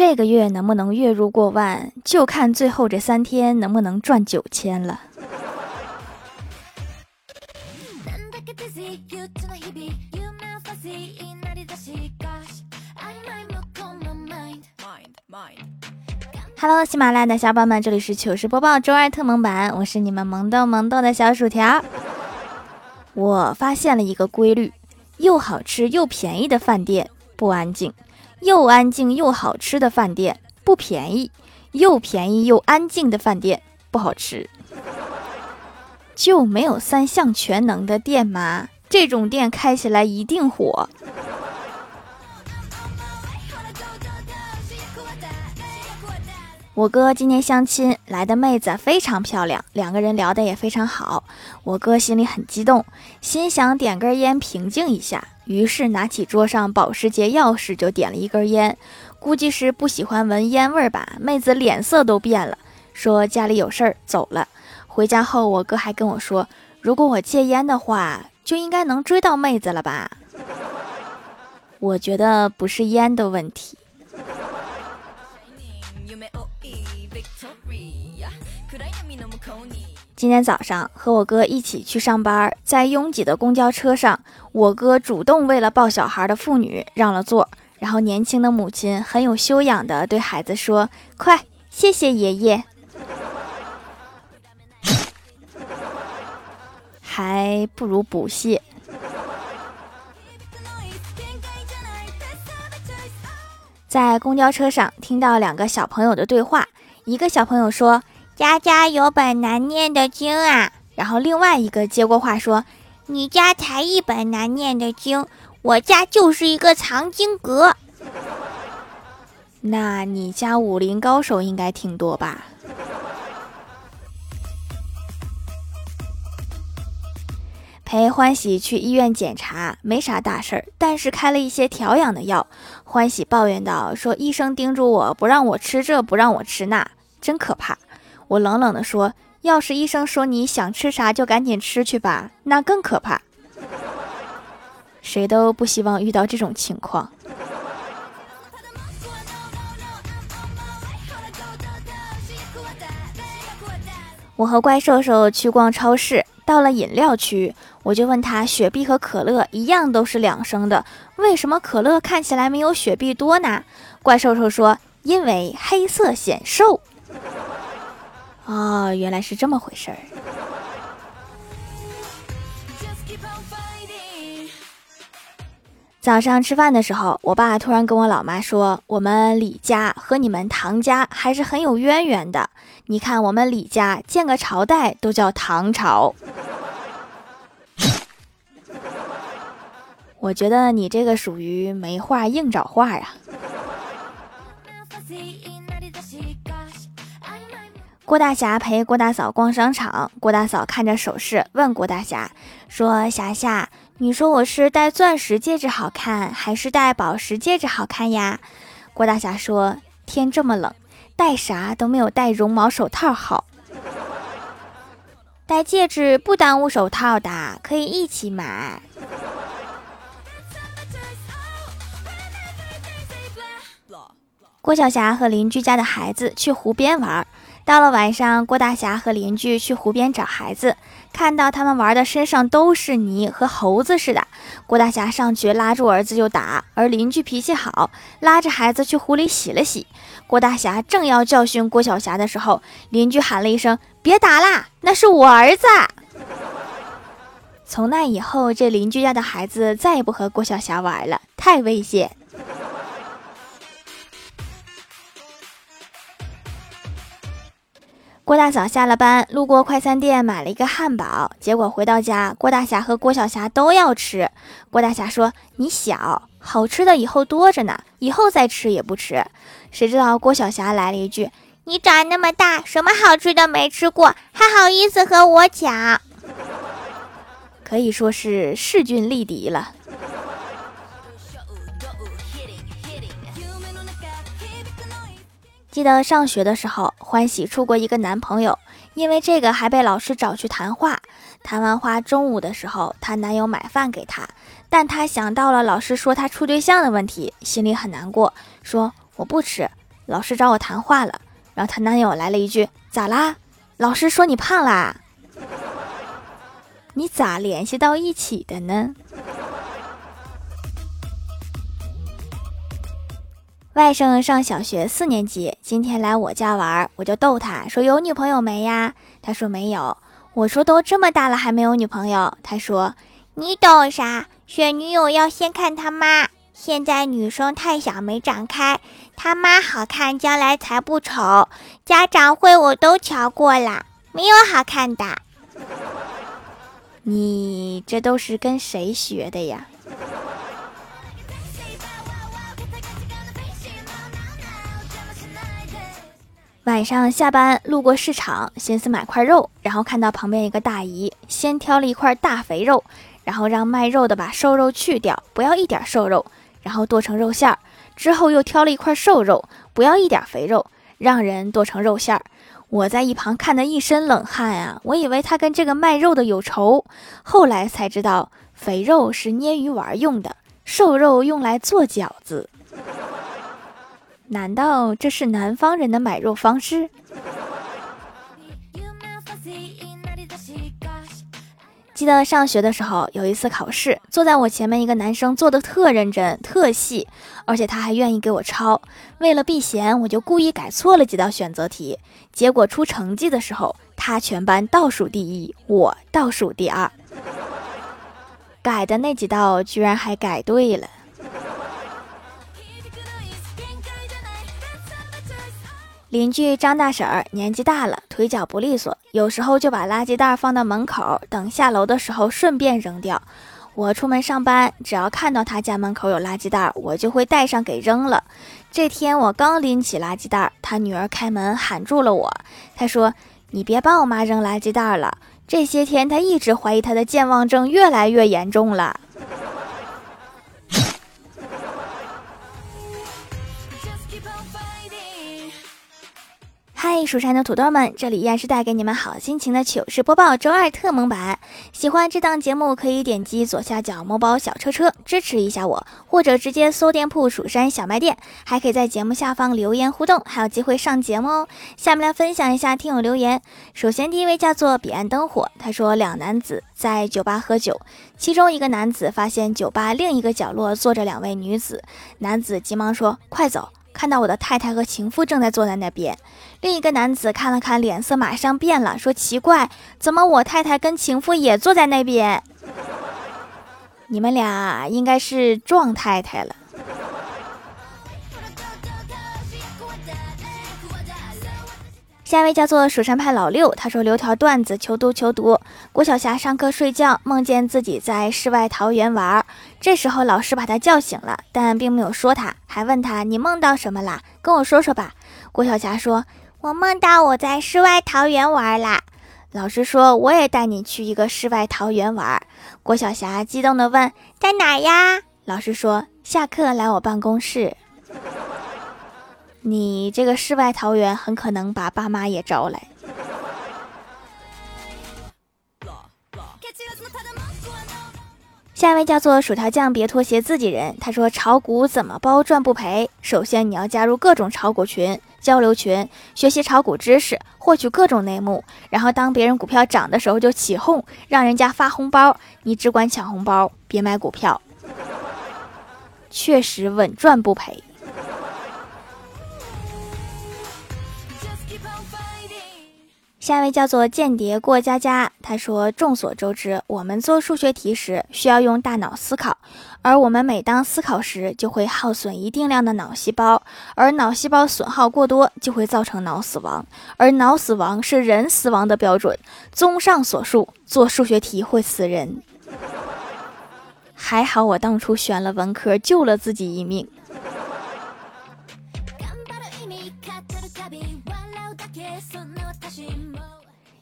这个月能不能月入过万，就看最后这三天能不能赚九千了。Hello，喜马拉雅的小伙伴们，这里是糗事播报周二特萌版，我是你们萌豆萌豆的小薯条。我发现了一个规律：又好吃又便宜的饭店不安静，又安静又好吃的饭店不便宜，又便宜又安静的饭店不好吃。就没有三项全能的店吗？这种店开起来一定火。我哥今天相亲来的妹子非常漂亮，两个人聊得也非常好。我哥心里很激动，心想点根烟平静一下，于是拿起桌上保时捷钥匙就点了一根烟。估计是不喜欢闻烟味吧，妹子脸色都变了，说家里有事儿走了。回家后，我哥还跟我说，如果我戒烟的话，就应该能追到妹子了吧？我觉得不是烟的问题。今天早上和我哥一起去上班，在拥挤的公交车上，我哥主动为了抱小孩的妇女让了座，然后年轻的母亲很有修养的对孩子说：“快，谢谢爷爷。”还不如不谢。在公交车上听到两个小朋友的对话，一个小朋友说。家家有本难念的经啊，然后另外一个接过话说：“你家才一本难念的经，我家就是一个藏经阁。那你家武林高手应该挺多吧？”陪欢喜去医院检查，没啥大事儿，但是开了一些调养的药。欢喜抱怨道：“说医生叮嘱我不让我吃这，不让我吃那，真可怕。”我冷冷地说：“要是医生说你想吃啥就赶紧吃去吧，那更可怕。谁都不希望遇到这种情况。”我和怪兽兽去逛超市，到了饮料区，我就问他：“雪碧和可乐一样都是两升的，为什么可乐看起来没有雪碧多呢？”怪兽兽说：“因为黑色显瘦。”哦，原来是这么回事儿。早上吃饭的时候，我爸突然跟我老妈说：“我们李家和你们唐家还是很有渊源的。你看，我们李家建个朝代都叫唐朝。”我觉得你这个属于没话硬找话呀。郭大侠陪郭大嫂逛商场，郭大嫂看着首饰，问郭大侠说：“霞霞，你说我是戴钻石戒指好看，还是戴宝石戒指好看呀？”郭大侠说：“天这么冷，戴啥都没有戴绒毛手套好。戴戒指不耽误手套的，可以一起买。”郭晓霞和邻居家的孩子去湖边玩。到了晚上，郭大侠和邻居去湖边找孩子，看到他们玩的身上都是泥，和猴子似的。郭大侠上去拉住儿子就打，而邻居脾气好，拉着孩子去湖里洗了洗。郭大侠正要教训郭小霞的时候，邻居喊了一声：“别打啦，那是我儿子。”从那以后，这邻居家的孩子再也不和郭小霞玩了，太危险。郭大嫂下了班，路过快餐店买了一个汉堡，结果回到家，郭大侠和郭小霞都要吃。郭大侠说：“你小，好吃的以后多着呢，以后再吃也不迟。”谁知道郭小霞来了一句：“你长那么大，什么好吃的没吃过，还好意思和我抢？”可以说是势均力敌了。记得上学的时候，欢喜处过一个男朋友，因为这个还被老师找去谈话。谈完话，中午的时候，她男友买饭给她，但她想到了老师说她处对象的问题，心里很难过，说我不吃。老师找我谈话了。然后她男友来了一句：“咋啦？老师说你胖啦？你咋联系到一起的呢？”外甥上小学四年级，今天来我家玩，我就逗他说：“有女朋友没呀？”他说：“没有。”我说：“都这么大了还没有女朋友？”他说：“你懂啥？选女友要先看他妈。现在女生太小没长开，他妈好看，将来才不丑。家长会我都瞧过了，没有好看的。你这都是跟谁学的呀？”晚上下班路过市场，寻思买块肉，然后看到旁边一个大姨先挑了一块大肥肉，然后让卖肉的把瘦肉去掉，不要一点瘦肉，然后剁成肉馅儿。之后又挑了一块瘦肉，不要一点肥肉，让人剁成肉馅儿。我在一旁看得一身冷汗啊！我以为他跟这个卖肉的有仇，后来才知道肥肉是捏鱼丸用的，瘦肉用来做饺子。难道这是南方人的买肉方式？记得上学的时候，有一次考试，坐在我前面一个男生做的特认真、特细，而且他还愿意给我抄。为了避嫌，我就故意改错了几道选择题。结果出成绩的时候，他全班倒数第一，我倒数第二。改的那几道居然还改对了。邻居张大婶儿年纪大了，腿脚不利索，有时候就把垃圾袋放到门口，等下楼的时候顺便扔掉。我出门上班，只要看到他家门口有垃圾袋，我就会带上给扔了。这天我刚拎起垃圾袋，他女儿开门喊住了我，她说：“你别帮我妈扔垃圾袋了。”这些天她一直怀疑她的健忘症越来越严重了。嗨，蜀山的土豆们，这里依然是带给你们好心情的糗事播报周二特蒙版。喜欢这档节目，可以点击左下角某宝小车车支持一下我，或者直接搜店铺蜀山小卖店，还可以在节目下方留言互动，还有机会上节目哦。下面来分享一下听友留言。首先第一位叫做彼岸灯火，他说两男子在酒吧喝酒，其中一个男子发现酒吧另一个角落坐着两位女子，男子急忙说：“快走。”看到我的太太和情妇正在坐在那边，另一个男子看了看，脸色马上变了，说：“奇怪，怎么我太太跟情妇也坐在那边？你们俩应该是撞太太了。”下一位叫做蜀山派老六，他说留条段子求读求读。郭晓霞上课睡觉，梦见自己在世外桃源玩，这时候老师把他叫醒了，但并没有说他，还问他你梦到什么啦？跟我说说吧。郭晓霞说：“我梦到我在世外桃源玩啦。”老师说：“我也带你去一个世外桃源玩。”郭晓霞激动地问：“在哪儿呀？”老师说：“下课来我办公室。”你这个世外桃源很可能把爸妈也招来。下一位叫做薯条酱，别拖鞋自己人。他说炒股怎么包赚不赔？首先你要加入各种炒股群、交流群，学习炒股知识，获取各种内幕。然后当别人股票涨的时候就起哄，让人家发红包，你只管抢红包，别买股票。确实稳赚不赔。下一位叫做间谍过家家，他说：“众所周知，我们做数学题时需要用大脑思考，而我们每当思考时，就会耗损一定量的脑细胞，而脑细胞损耗过多就会造成脑死亡，而脑死亡是人死亡的标准。综上所述，做数学题会死人。还好我当初选了文科，救了自己一命。”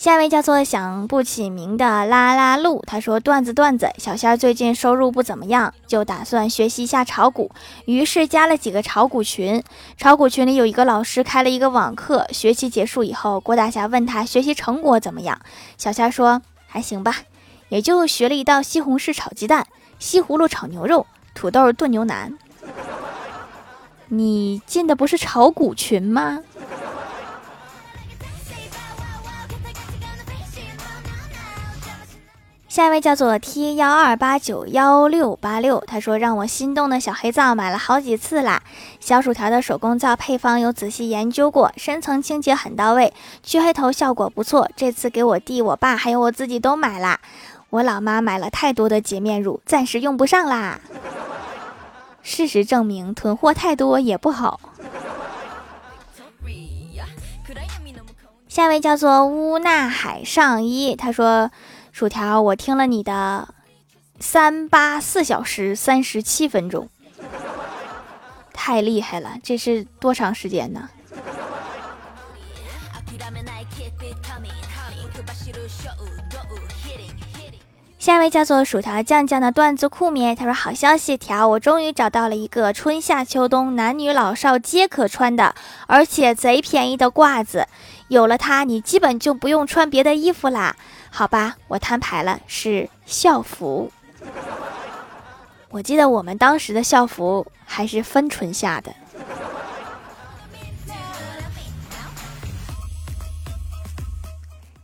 下一位叫做想不起名的拉拉路，他说段子段子，小仙儿最近收入不怎么样，就打算学习一下炒股，于是加了几个炒股群。炒股群里有一个老师开了一个网课，学期结束以后，郭大侠问他学习成果怎么样，小仙儿说还行吧，也就学了一道西红柿炒鸡蛋、西葫芦炒牛肉、土豆炖牛腩。你进的不是炒股群吗？下一位叫做 T 幺二八九幺六八六，他说让我心动的小黑皂买了好几次啦。小薯条的手工皂配方有仔细研究过，深层清洁很到位，去黑头效果不错。这次给我弟、我爸还有我自己都买啦。我老妈买了太多的洁面乳，暂时用不上啦。事实证明，囤货太多也不好。下一位叫做乌娜海上衣，他说。薯条，我听了你的三八四小时三十七分钟，太厉害了！这是多长时间呢？下一位叫做薯条酱酱的段子库咩，他说：“好消息条，我终于找到了一个春夏秋冬男女老少皆可穿的，而且贼便宜的褂子。有了它，你基本就不用穿别的衣服啦。”好吧，我摊牌了，是校服。我记得我们当时的校服还是分春夏的。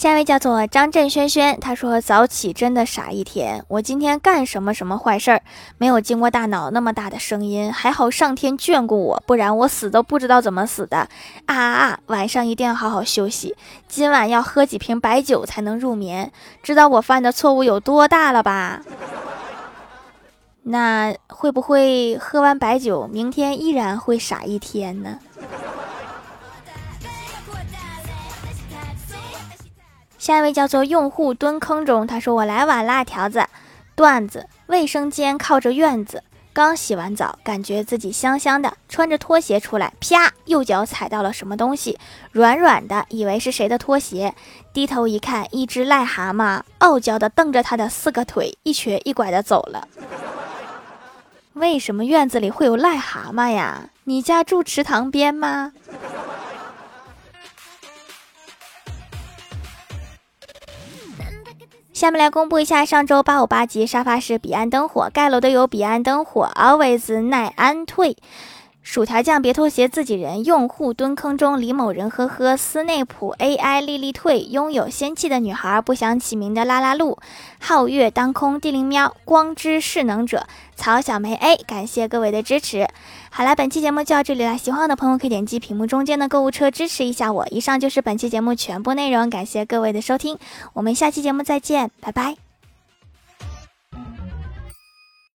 下一位叫做张震轩轩，他说早起真的傻一天。我今天干什么什么坏事儿？没有经过大脑那么大的声音，还好上天眷顾我，不然我死都不知道怎么死的。啊啊！晚上一定要好好休息，今晚要喝几瓶白酒才能入眠。知道我犯的错误有多大了吧？那会不会喝完白酒，明天依然会傻一天呢？下一位叫做用户蹲坑中，他说我来晚啦，条子段子，卫生间靠着院子，刚洗完澡，感觉自己香香的，穿着拖鞋出来，啪，右脚踩到了什么东西，软软的，以为是谁的拖鞋，低头一看，一只癞蛤蟆，傲娇的瞪着他的四个腿，一瘸一拐的走了。为什么院子里会有癞蛤蟆呀？你家住池塘边吗？下面来公布一下上周八五八级沙发是彼岸灯火盖楼的有彼岸灯火 always 耐安退。薯条酱别拖鞋，自己人用户蹲坑中，李某人呵呵，斯内普 AI 丽丽退，拥有仙气的女孩，不想起名的拉拉路，皓月当空，地灵喵，光之势能者，曹小梅 A，感谢各位的支持。好了，本期节目就到这里了，喜欢我的朋友可以点击屏幕中间的购物车支持一下我。以上就是本期节目全部内容，感谢各位的收听，我们下期节目再见，拜拜。